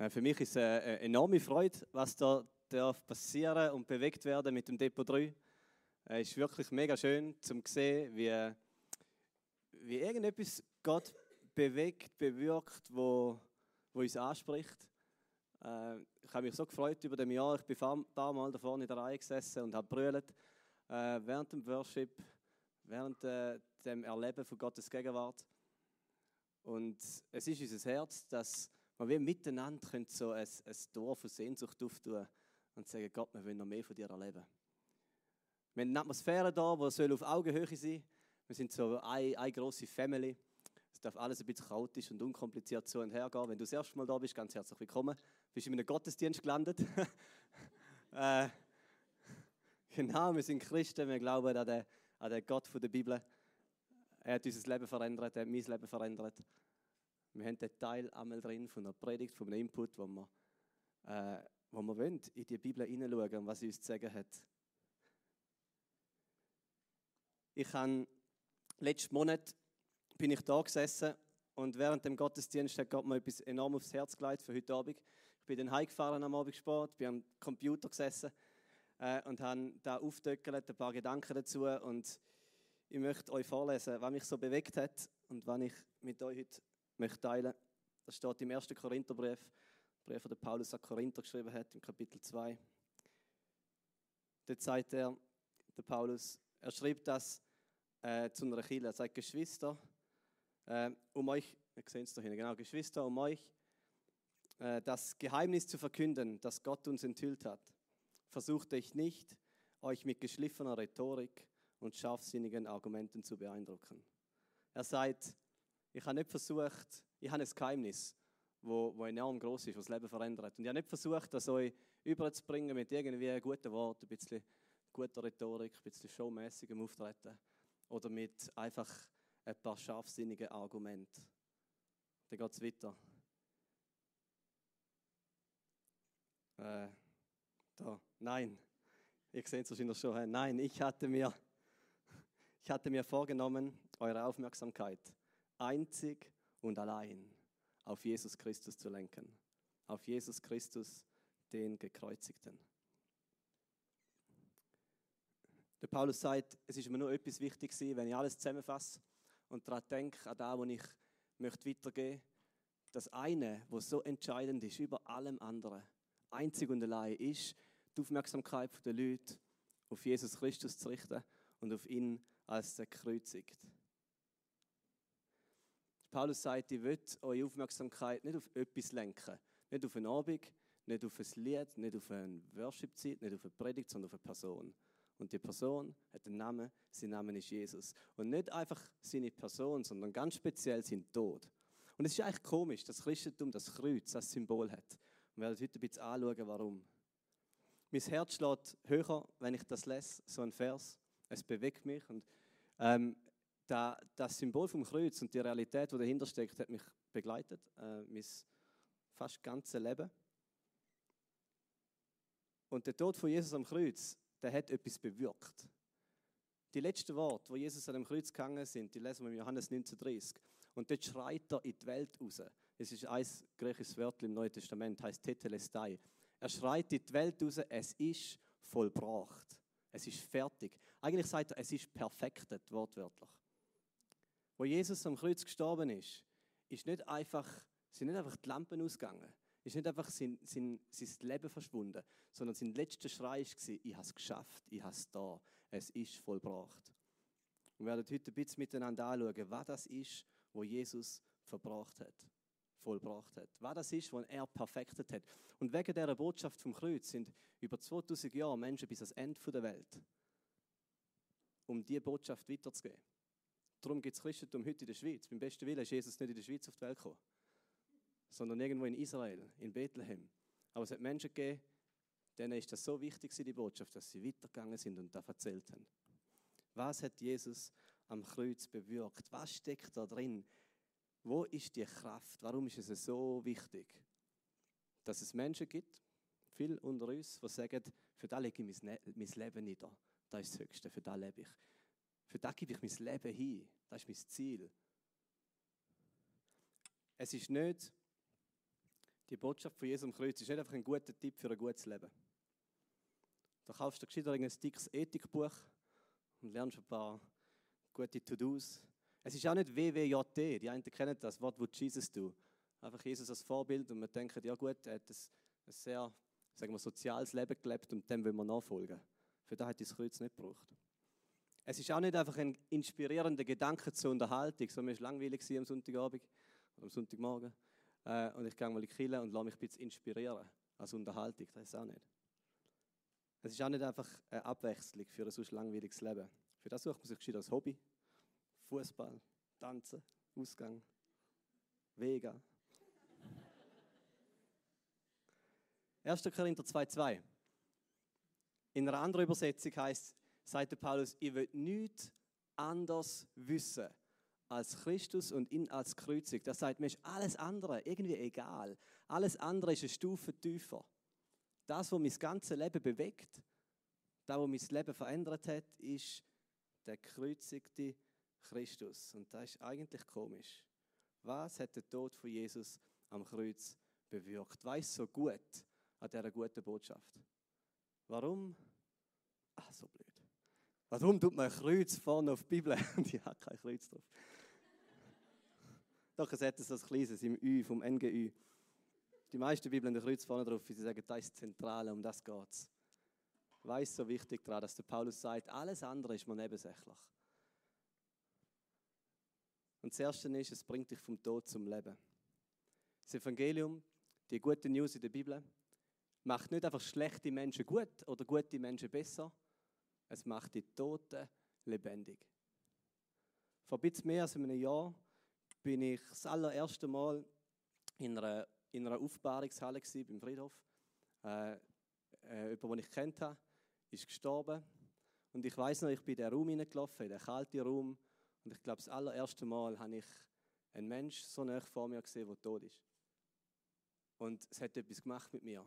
Äh, Für mich ist es eine eine enorme Freude, was da darf passieren und bewegt werden mit dem Depot 3. Es ist wirklich mega schön zum sehen, wie, wie irgendetwas Gott bewegt, bewirkt, wo, wo uns anspricht. Äh, ich habe mich so gefreut über dem Jahr. Ich bin ein paar Mal da vorne in der Reihe gesessen und habe brüllt äh, während dem Worship, während äh, dem Erleben von Gottes Gegenwart. Und es ist unser Herz, dass wir wie miteinander können so ein, ein Tor von Sehnsucht auftun und sagen, Gott, wir wollen noch mehr von dir erleben. Wir haben eine Atmosphäre da, die auf Augenhöhe sein soll. Wir sind so eine, eine grosse Family. Es darf alles ein bisschen chaotisch und unkompliziert zu und her gehen. Wenn du das erste Mal da bist, ganz herzlich willkommen. Du bist in einem Gottesdienst gelandet. äh, genau, wir sind Christen, wir glauben an den, an den Gott von der Bibel. Er hat unser Leben verändert, er hat mein Leben verändert. Wir haben den Teil einmal drin von einer Predigt, von einem Input, wo wir, äh, wo wir wollen, in die Bibel hineinschauen und was sie uns zu sagen hat. Ich habe letzten Monat bin ich da gesessen und während dem Gottesdienst hat Gott mir etwas enorm aufs Herz gelegt für heute Abend. Ich bin dann heimgefahren am Abendsport, bin am Computer gesessen äh, und habe da aufdöckelt, ein paar Gedanken dazu und ich möchte euch vorlesen, was mich so bewegt hat und was ich mit euch heute möchte teilen. Das steht im 1. Korintherbrief, Brief, den Paulus an Korinther geschrieben hat, im Kapitel 2. Dort sagt er, der Paulus, er schreibt das äh, zu einer Kirche. Er sagt, Geschwister, äh, um euch, ihr seht es da hinten, genau, Geschwister, um euch äh, das Geheimnis zu verkünden, das Gott uns enthüllt hat, versuchte ich nicht, euch mit geschliffener Rhetorik und scharfsinnigen Argumenten zu beeindrucken. Er sagt, ich habe nicht versucht, ich habe ein Geheimnis, wo, wo enorm groß ist, was das Leben verändert. Und ich habe nicht versucht, das euch überzubringen mit irgendwie guten Worten, ein bisschen guter Rhetorik, ein bisschen showmäßigem Auftreten oder mit einfach ein paar scharfsinnigen Argumenten. Dann geht es weiter. Äh, da, nein. Ihr seht es wahrscheinlich schon. Nein, ich hatte mir, ich hatte mir vorgenommen, eure Aufmerksamkeit einzig und allein auf Jesus Christus zu lenken. Auf Jesus Christus, den Gekreuzigten. Der Paulus sagt, es ist mir nur etwas wichtig gewesen, wenn ich alles zusammenfasse und daran denke, an das, was ich möchte weitergeben möchte. Das eine, was so entscheidend ist über allem anderen, einzig und allein ist, die Aufmerksamkeit der Leute auf Jesus Christus zu richten und auf ihn als gekreuzigt. Paulus sagt, ich will eure Aufmerksamkeit nicht auf etwas lenken. Nicht auf einen Abend, nicht auf ein Lied, nicht auf eine Worship-Zeit, nicht auf eine Predigt, sondern auf eine Person. Und die Person hat einen Namen, sein Name ist Jesus. Und nicht einfach seine Person, sondern ganz speziell sein Tod. Und es ist eigentlich komisch, dass Christentum das Kreuz als Symbol hat. Wir werden heute ein bisschen anschauen, warum. Mein Herz schlägt höher, wenn ich das lese, so ein Vers. Es bewegt mich. Und ähm, da, das Symbol vom Kreuz und die Realität, die dahinter steckt, hat mich begleitet, äh, mein fast ganzes Leben. Und der Tod von Jesus am Kreuz, der hat etwas bewirkt. Die letzten Worte, wo Jesus an dem Kreuz gegangen sind, die lesen wir in Johannes 19,30. Und dort schreit er in die Welt raus. Es ist ein griechisches Wort im Neuen Testament, heißt Tetelestai. Er schreit in die Welt raus, es ist vollbracht. Es ist fertig. Eigentlich sagt er, es ist perfektet, wortwörtlich. Wo Jesus am Kreuz gestorben ist, ist nicht einfach, sind nicht einfach die Lampen ausgegangen. Ist nicht einfach sein, sein, sein Leben verschwunden, sondern sein letzter Schrei war, ich habe es geschafft, ich habe es da, es ist vollbracht. Und wir werden heute ein bisschen miteinander anschauen, was das ist, wo Jesus verbracht hat, vollbracht hat. Was das ist, was er perfektet hat. Und wegen dieser Botschaft vom Kreuz sind über 2000 Jahre Menschen bis ans Ende der Welt, um diese Botschaft weiterzugeben. Darum gibt es Christentum heute in der Schweiz. Beim besten Willen ist Jesus nicht in der Schweiz auf die Welt gekommen, sondern irgendwo in Israel, in Bethlehem. Aber es hat Menschen gegeben, denen ist das so wichtig, die Botschaft, dass sie weitergegangen sind und das erzählt haben. Was hat Jesus am Kreuz bewirkt? Was steckt da drin? Wo ist die Kraft? Warum ist es so wichtig, dass es Menschen gibt, viele unter uns, die sagen, für das lege ich mein Leben nieder. Das ist das Höchste, für das lebe ich. Für das gebe ich mein Leben hin. Das ist mein Ziel. Es ist nicht Die Botschaft von Jesus am Kreuz ist nicht einfach ein guter Tipp für ein gutes Leben. Da kaufst du gescheiter ein dickes Ethikbuch und lernst ein paar gute To-Dos. Es ist auch nicht WWJT, die einen kennen das, What would Jesus do? Einfach Jesus als Vorbild und wir denken, ja gut, er hat ein, ein sehr sagen wir, soziales Leben gelebt und dem will man nachfolgen. Für das hat das Kreuz nicht gebraucht. Es ist auch nicht einfach ein inspirierender Gedanke zur Unterhaltung, so mir war langweilig am Sonntagabend oder am Sonntagmorgen äh, und ich gehe mal in die Kirche und lasse mich ein bisschen inspirieren als Unterhaltung, das ist auch nicht. Es ist auch nicht einfach eine Abwechslung für ein sonst langweiliges Leben. Für das sucht man sich gescheit als Hobby. Fußball, Tanzen, Ausgang, Vega. 1. Korinther 2,2. In einer anderen Übersetzung heißt, sagt Paulus, ihr wollt nichts anders wissen als Christus und ihn als Kreuzig. Das sagt, mir ist alles andere irgendwie egal. Alles andere ist eine Stufe tiefer. Das, was mein ganzes Leben bewegt, das, was mein Leben verändert hat, ist der gekreuzigte Christus. Und das ist eigentlich komisch. Was hat der Tod von Jesus am Kreuz bewirkt? Weiß so gut an dieser guten Botschaft. Warum? Ah, so blöd. Warum tut man ein Kreuz vorne auf die Bibel und ich habe kein Kreuz drauf? Doch, es hat so ein kleines im Ü, vom NGÜ. Die meisten Bibeln haben ein Kreuz vorne drauf, weil sie sagen, das ist das Zentrale, um das geht es. Weiß so wichtig daran, dass der Paulus sagt, alles andere ist mir nebensächlich. Und das Erste ist, es bringt dich vom Tod zum Leben. Das Evangelium, die gute News in der Bibel, macht nicht einfach schlechte Menschen gut oder gute Menschen besser, es macht die Toten lebendig. Vor ein bisschen mehr als einem Jahr bin ich das allererste Mal in einer, in einer Aufbahrungshalle beim Friedhof. Äh, äh, jemand, den ich kennt habe, ist gestorben. Und ich weiß noch, ich bin in den Raum hineingelaufen, in den kalten Raum. Und ich glaube, das allererste Mal habe ich einen Menschen so nah vor mir gesehen, der tot ist. Und es hat etwas gemacht mit mir.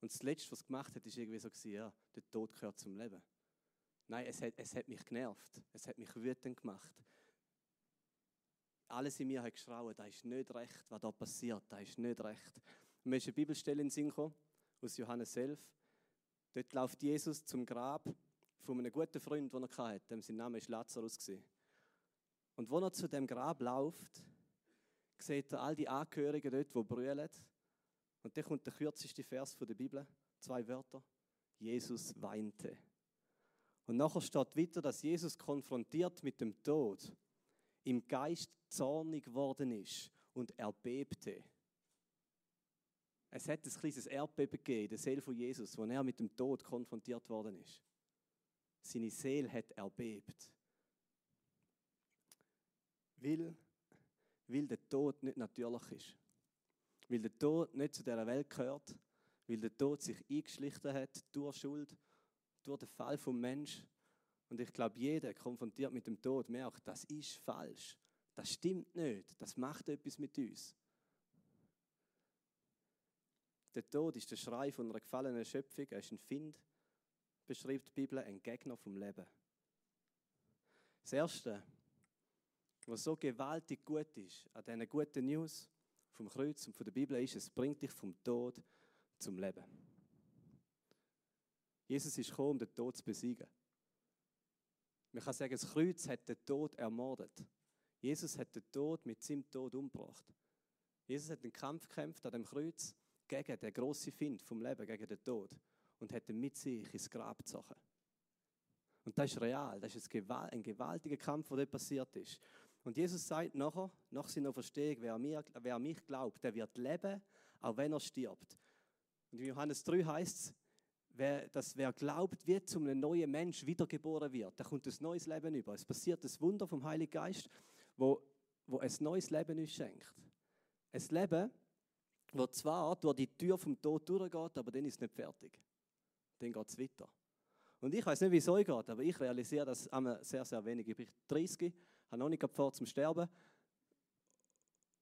Und das Letzte, was es gemacht hat, ist irgendwie so, ja, der Tod gehört zum Leben. Nein, es hat, es hat mich genervt. Es hat mich wütend gemacht. Alles in mir hat geschrauen, da ist nicht recht, was da passiert, da ist nicht recht. Und mir ist eine Bibelstelle in Sinn gekommen, aus Johannes 11. Dort läuft Jesus zum Grab von einem guten Freund, den er hatte. Dem sein Name war Lazarus. Und wo er zu dem Grab läuft, sieht er all die Angehörigen dort, die brüllen. Und dann kommt der kürzeste Vers der Bibel, zwei Wörter. Jesus weinte. Und nachher steht weiter, dass Jesus konfrontiert mit dem Tod im Geist zornig geworden ist und er bebte. Es hat ein kleines Erdbeben gegeben der Seele von Jesus, wo er mit dem Tod konfrontiert worden ist. Seine Seele hat erbebt. Weil, weil der Tod nicht natürlich ist. Weil der Tod nicht zu dieser Welt gehört, weil der Tod sich eingeschlichen hat durch Schuld, durch den Fall vom Mensch. Und ich glaube, jeder konfrontiert mit dem Tod merkt, das ist falsch. Das stimmt nicht. Das macht etwas mit uns. Der Tod ist der Schrei von einer gefallenen Schöpfung. Er ist ein Find, beschreibt die Bibel, ein Gegner vom Leben. Das Erste, was so gewaltig gut ist an diesen guten News, vom Kreuz und von der Bibel ist, es bringt dich vom Tod zum Leben. Jesus ist gekommen, um den Tod zu besiegen. Man kann sagen, das Kreuz hat den Tod ermordet. Jesus hat den Tod mit seinem Tod umgebracht. Jesus hat den Kampf gekämpft an dem Kreuz gegen den grossen Find vom Leben, gegen den Tod und hat ihn mit sich ins Grab gezogen. Und das ist real, das ist ein gewaltiger Kampf, der dort passiert ist. Und Jesus sagt nachher, nach seiner Verstehung, wer, mir, wer mich glaubt, der wird leben, auch wenn er stirbt. Und in Johannes 3 heißt es, wer, dass wer glaubt, wird zum einem neuen Mensch wiedergeboren wird. Da kommt ein neues Leben über. Es passiert das Wunder vom Heiligen Geist, wo, wo ein neues Leben uns schenkt. Ein Leben, wo zwar durch die Tür vom Tod durchgeht, aber dann ist es nicht fertig. Dann geht es weiter. Und ich weiß nicht, wie es euch geht, aber ich realisiere das sehr, sehr wenig. Ich bin 30 habe noch nicht vor zum Sterben.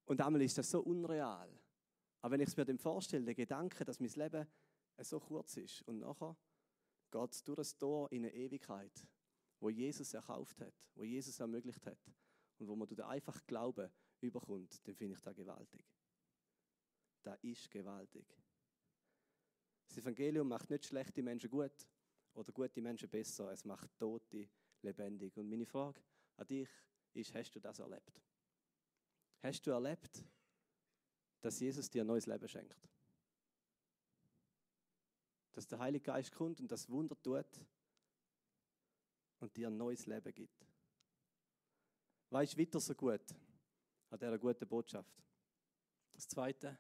Und einmal ist das so unreal. Aber wenn ich es mir dann vorstelle, der Gedanke, dass mein Leben so kurz ist und nachher geht es durch das Tor in eine Ewigkeit, wo Jesus erkauft hat, wo Jesus ermöglicht hat und wo man durch den einfachen Glauben überkommt, dann finde ich das gewaltig. das ist gewaltig. Das Evangelium macht nicht schlechte Menschen gut oder gute Menschen besser, es macht Tote lebendig. Und meine Frage an dich ist, hast du das erlebt? Hast du erlebt, dass Jesus dir ein neues Leben schenkt? Dass der Heilige Geist kommt und das Wunder tut und dir ein neues Leben gibt. Weißt du weiter so gut an dieser guten Botschaft? Das Zweite,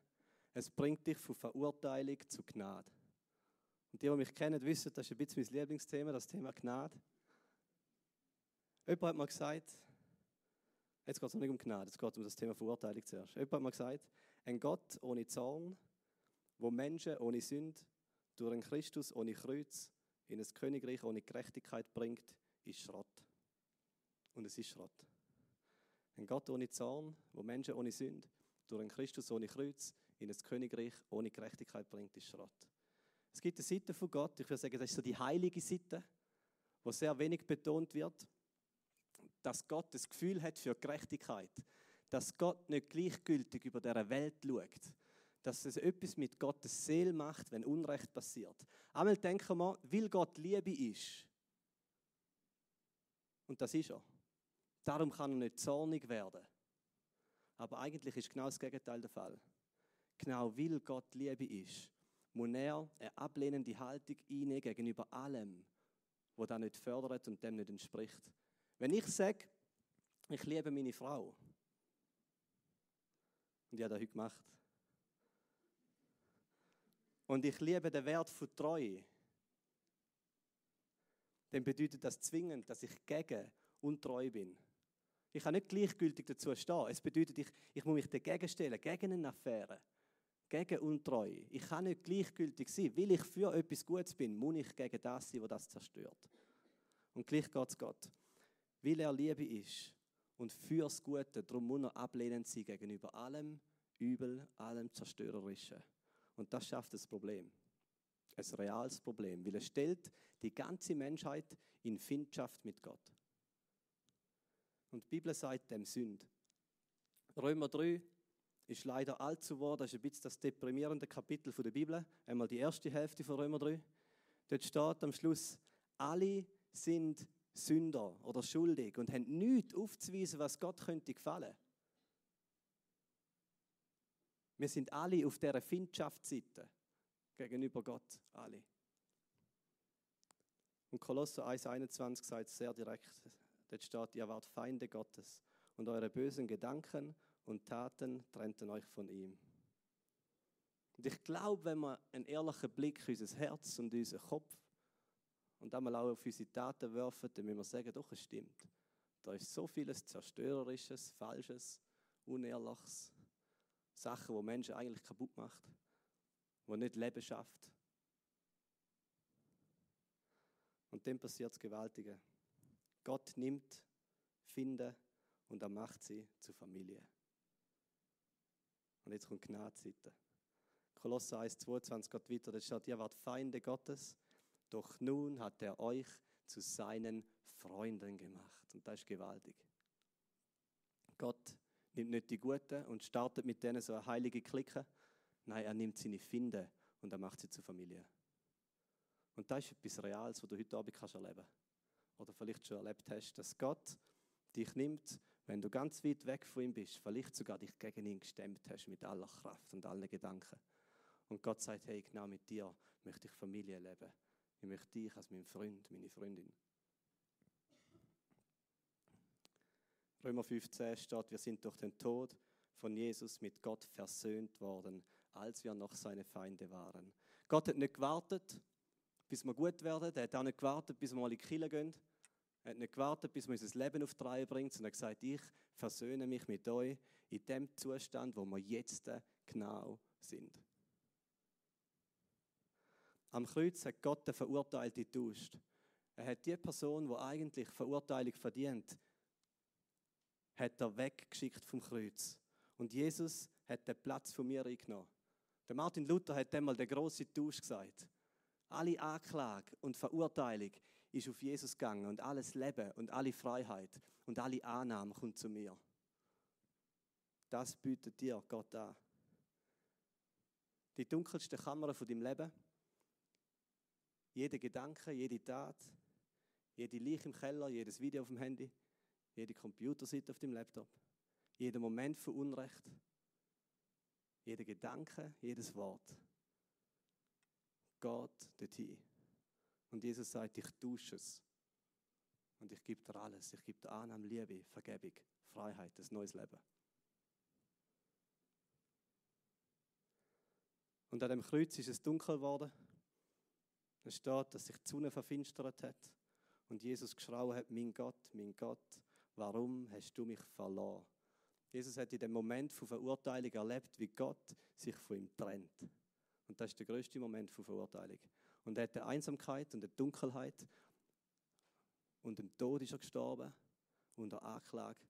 es bringt dich von Verurteilung zu Gnade. Und die, die mich kennen, wissen, das ist ein bisschen mein Lieblingsthema, das Thema Gnade. Jemand hat mal gesagt, jetzt geht es nicht um Gnade, es geht um das Thema Verurteilung zuerst. Jemand hat mal gesagt, ein Gott ohne Zorn, wo Menschen ohne Sünde durch einen Christus ohne Kreuz in ein Königreich ohne Gerechtigkeit bringt, ist Schrott. Und es ist Schrott. Ein Gott ohne Zorn, wo Menschen ohne Sünde durch einen Christus ohne Kreuz in ein Königreich ohne Gerechtigkeit bringt, ist Schrott. Es gibt eine Seite von Gott, ich würde sagen, das ist so die heilige Seite, wo sehr wenig betont wird, dass Gott das Gefühl hat für Gerechtigkeit, dass Gott nicht gleichgültig über der Welt schaut, dass es etwas mit Gottes Seele macht, wenn Unrecht passiert. Einmal denken wir, weil Gott Liebe ist, und das ist er, darum kann er nicht zornig werden. Aber eigentlich ist genau das Gegenteil der Fall. Genau weil Gott Liebe ist, muss er eine ablehnende Haltung einnehmen gegenüber allem, was das nicht fördert und dem nicht entspricht. Wenn ich sage, ich liebe meine Frau, und ich habe das heute gemacht, und ich liebe den Wert von Treue, dann bedeutet das zwingend, dass ich gegen untreu bin. Ich kann nicht gleichgültig dazu stehen. Es bedeutet, ich, ich muss mich dagegen stellen, gegen eine Affäre, gegen Untreue. Ich kann nicht gleichgültig sein. Weil ich für etwas Gutes bin, muss ich gegen das sein, was das zerstört. Und gleich geht es Gott. Weil er Liebe ist und fürs Gute, darum muss er ablehnend sein gegenüber allem Übel, allem Zerstörerischen. Und das schafft das Problem. Ein reales Problem, weil es stellt die ganze Menschheit in Findschaft mit Gott. Und die Bibel sagt dem Sünd. Römer 3 ist leider allzu wahr, das ist ein bisschen das deprimierende Kapitel der Bibel. Einmal die erste Hälfte von Römer 3. Dort steht am Schluss, alle sind Sünder oder schuldig und haben nichts aufzuweisen, was Gott könnte gefallen. Wir sind alle auf dieser Findschaftsseite gegenüber Gott, alle. Und Kolosser 1,21 sagt es sehr direkt, Dort steht, ihr wart Feinde Gottes und eure bösen Gedanken und Taten trennten euch von ihm. Und ich glaube, wenn wir einen ehrlichen Blick auf unser Herz und unseren Kopf und einmal auch auf unsere Taten werfen, dann müssen wir sagen, doch, es stimmt. Da ist so vieles Zerstörerisches, Falsches, Unehrliches, Sachen, wo Menschen eigentlich kaputt macht, wo nicht Leben schafft. Und dann passiert das Gewaltige. Gott nimmt, findet und er macht sie zur Familie. Und jetzt kommt Gnadseite. Kolosser 1, 22 geht weiter, da steht, ihr wart Feinde Gottes, doch nun hat er euch zu seinen Freunden gemacht. Und das ist gewaltig. Gott nimmt nicht die Guten und startet mit denen so eine heilige Clique. Nein, er nimmt seine Finde und er macht sie zur Familie. Und das ist etwas Reales, was du heute Abend kannst erleben oder vielleicht schon erlebt hast, dass Gott dich nimmt, wenn du ganz weit weg von ihm bist, vielleicht sogar dich gegen ihn gestemmt hast mit aller Kraft und allen Gedanken. Und Gott sagt, hey, genau mit dir möchte ich Familie leben. Ich möchte dich als mein Freund, meine Freundin. Römer 15 steht, wir sind durch den Tod von Jesus mit Gott versöhnt worden, als wir noch seine Feinde waren. Gott hat nicht gewartet, bis wir gut werden. Er hat auch nicht gewartet, bis wir mal in die Kirche gehen. Er hat nicht gewartet, bis wir unser Leben auf die Reihe bringen, sondern gesagt, ich versöhne mich mit euch in dem Zustand, wo wir jetzt genau sind. Am Kreuz hat Gott den Verurteilten getauscht. Er hat die Person, die eigentlich Verurteilung verdient, hat er weggeschickt vom Kreuz. Und Jesus hat den Platz von mir eingenommen. Der Martin Luther hat einmal den großen Tausch gesagt. Alle Anklage und Verurteilung ist auf Jesus gegangen und alles Leben und alle Freiheit und alle Annahme kommt zu mir. Das bietet dir Gott an. Die dunkelste Kammer von deinem Leben. Jeder Gedanke, jede Tat, jede Leiche im Keller, jedes Video auf dem Handy, jede Computerseite auf dem Laptop, jeder Moment von Unrecht, jeder Gedanke, jedes Wort geht dorthin. Und Jesus sagt, ich dusche es. Und ich gebe dir alles. Ich gebe dir Annahme, Liebe, Vergebung, Freiheit, ein neues Leben. Und an dem Kreuz ist es dunkel geworden. Es steht, dass sich die Sonne verfinstert hat. Und Jesus geschrauen hat, mein Gott, mein Gott, warum hast du mich verloren? Jesus hat in dem Moment von Verurteilung erlebt, wie Gott sich von ihm trennt. Und das ist der größte Moment von Verurteilung. Und er hat der Einsamkeit und der Dunkelheit und dem Tod ist er gestorben unter Anklage,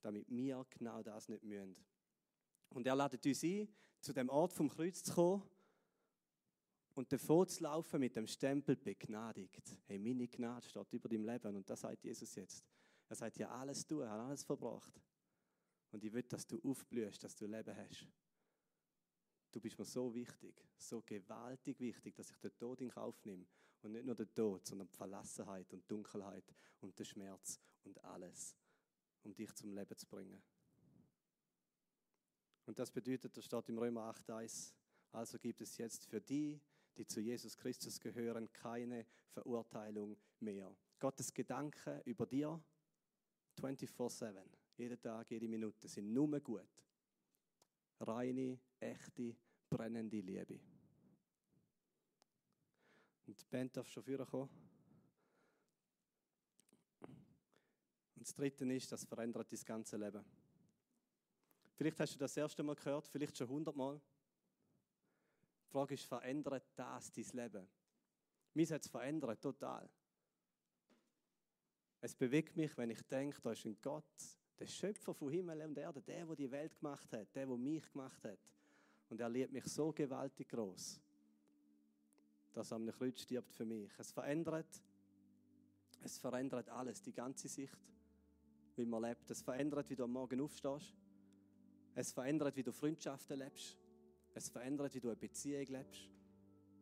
damit wir genau das nicht müssen. Und er lädt uns ein, zu dem Ort vom Kreuz zu kommen und davor zu laufen mit dem Stempel begnadigt. Hey, meine Gnade steht über deinem Leben und das sagt Jesus jetzt. Er sagt ja alles er hat alles verbracht. Und ich will, dass du aufblühst, dass du Leben hast. Du bist mir so wichtig, so gewaltig wichtig, dass ich den Tod in Kauf nehme. Und nicht nur den Tod, sondern die Verlassenheit und Dunkelheit und den Schmerz und alles, um dich zum Leben zu bringen. Und das bedeutet, da steht im Römer 8,1, also gibt es jetzt für die, die zu Jesus Christus gehören, keine Verurteilung mehr. Gottes Gedanken über dir 24-7, jeden Tag, jede Minute, sind nur gut. Reine, echte, brennende Liebe. Und die Band darf schon vorkommen. Und das Dritte ist, das verändert dein ganze Leben. Vielleicht hast du das erste Mal gehört, vielleicht schon hundertmal. Die Frage ist, verändert das dein Leben? Mich hat es verändert, total. Es bewegt mich, wenn ich denke, da ist ein Gott, der Schöpfer von Himmel und Erde, der, der die Welt gemacht hat, der, der mich gemacht hat. Und er liebt mich so gewaltig groß, dass er am Kreuz stirbt für mich. Es verändert, es verändert alles, die ganze Sicht, wie man lebt. Es verändert, wie du am Morgen aufstehst. Es verändert, wie du Freundschaften lebst. Es verändert, wie du eine Beziehung lebst.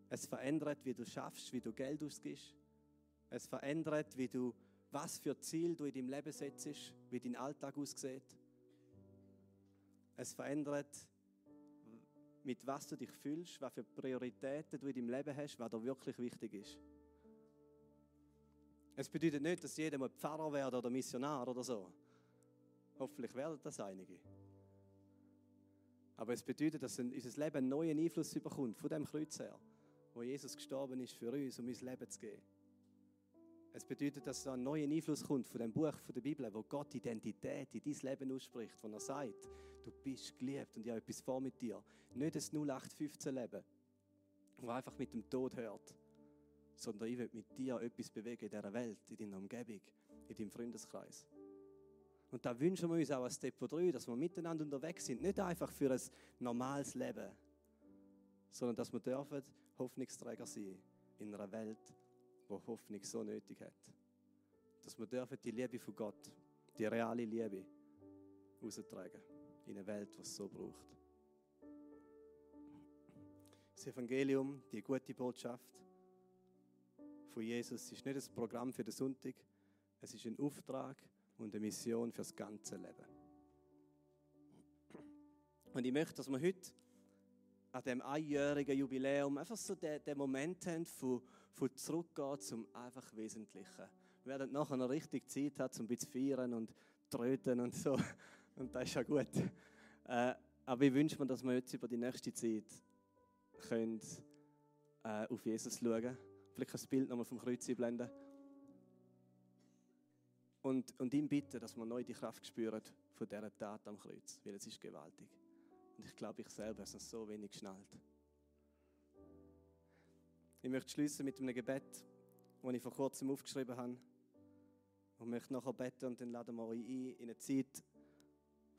Es verändert, wie du schaffst, wie du Geld ausgibst. Es verändert, wie du, was für Ziel du in deinem Leben setzt, wie dein Alltag aussieht. Es verändert, mit was du dich fühlst, was für Prioritäten du in deinem Leben hast, was dir wirklich wichtig ist. Es bedeutet nicht, dass jeder Pfarrer werden oder Missionar oder so. Hoffentlich werden das einige. Aber es bedeutet, dass unser Leben einen neuen Einfluss bekommt von dem Kreuz her, wo Jesus gestorben ist für uns, um uns Leben zu geben. Es bedeutet, dass da ein neuer Einfluss kommt von dem Buch von der Bibel, wo Gott Identität in dein Leben ausspricht, wo er sagt, du bist geliebt und ich habe etwas vor mit dir. Nicht ein 0815-Leben, das einfach mit dem Tod hört, sondern ich will mit dir etwas bewegen in dieser Welt, in deiner Umgebung, in deinem Freundeskreis. Und da wünschen wir uns auch als Depot 3, dass wir miteinander unterwegs sind. Nicht einfach für ein normales Leben, sondern dass wir dürfen Hoffnungsträger sein in einer Welt, wo Hoffnung so nötig hat. Dass wir dürfen die Liebe von Gott, die reale Liebe, austragen in eine Welt, die es so braucht. Das Evangelium, die gute Botschaft von Jesus, ist nicht ein Programm für den Sonntag, es ist ein Auftrag und eine Mission für das ganze Leben. Und ich möchte, dass wir heute an dem einjährigen Jubiläum einfach so den, den Moment haben von, von zurückgehen zum einfach Wesentlichen. Wir werden nachher noch richtig Zeit haben, um ein bisschen feiern und tröten und so. Und das ist ja gut. Äh, aber ich wünsche mir, dass wir jetzt über die nächste Zeit können, äh, auf Jesus schauen Vielleicht das Bild nochmal vom Kreuz blenden und, und ihm bitten, dass wir neu die Kraft spüren von dieser Tat am Kreuz, weil es ist gewaltig. Und ich glaube, ich selber habe es so wenig geschnallt. Ich möchte schließen mit einem Gebet, das ich vor kurzem aufgeschrieben habe. Und möchte nachher beten und dann laden wir euch ein in eine Zeit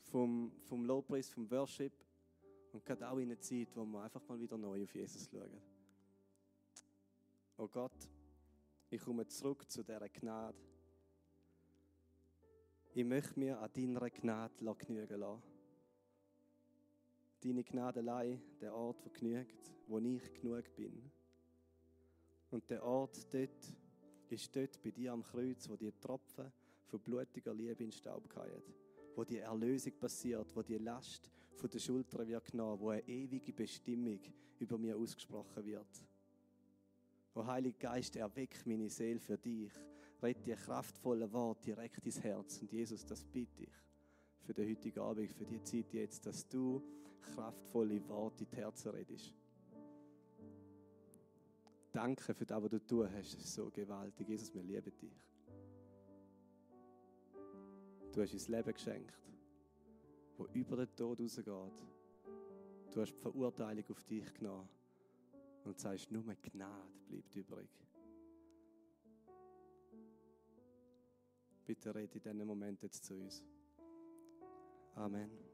vom, vom Lobpreis, vom Worship und gerade auch in eine Zeit, wo wir einfach mal wieder neu auf Jesus schauen. Oh Gott, ich komme zurück zu dieser Gnade ich möchte mir an deiner Gnade genügen lassen. Deine Gnade allein, der Ort, wo genügt, wo ich genug bin. Und der Ort dort ist dort bei dir am Kreuz, wo die Tropfen von blutiger Liebe in den Staub fallen, wo die Erlösung passiert, wo die Last von der Schulter wird genommen, wo eine ewige Bestimmung über mir ausgesprochen wird. O Heiliger Geist, erweck meine Seele für dich. Red dir kraftvolle Wort direkt ins Herz. Und Jesus, das bitte ich für den heutigen Abend, für die Zeit jetzt, dass du kraftvolle Worte in die Herzen redest. Danke für das, was du tun hast. Das ist so gewaltig. Jesus, wir lieben dich. Du hast uns Leben geschenkt, wo über den Tod rausgeht. Du hast die Verurteilung auf dich genommen und sagst, nur Gnade bleibt übrig. Bitte rede in diesem Moment jetzt zu uns. Amen.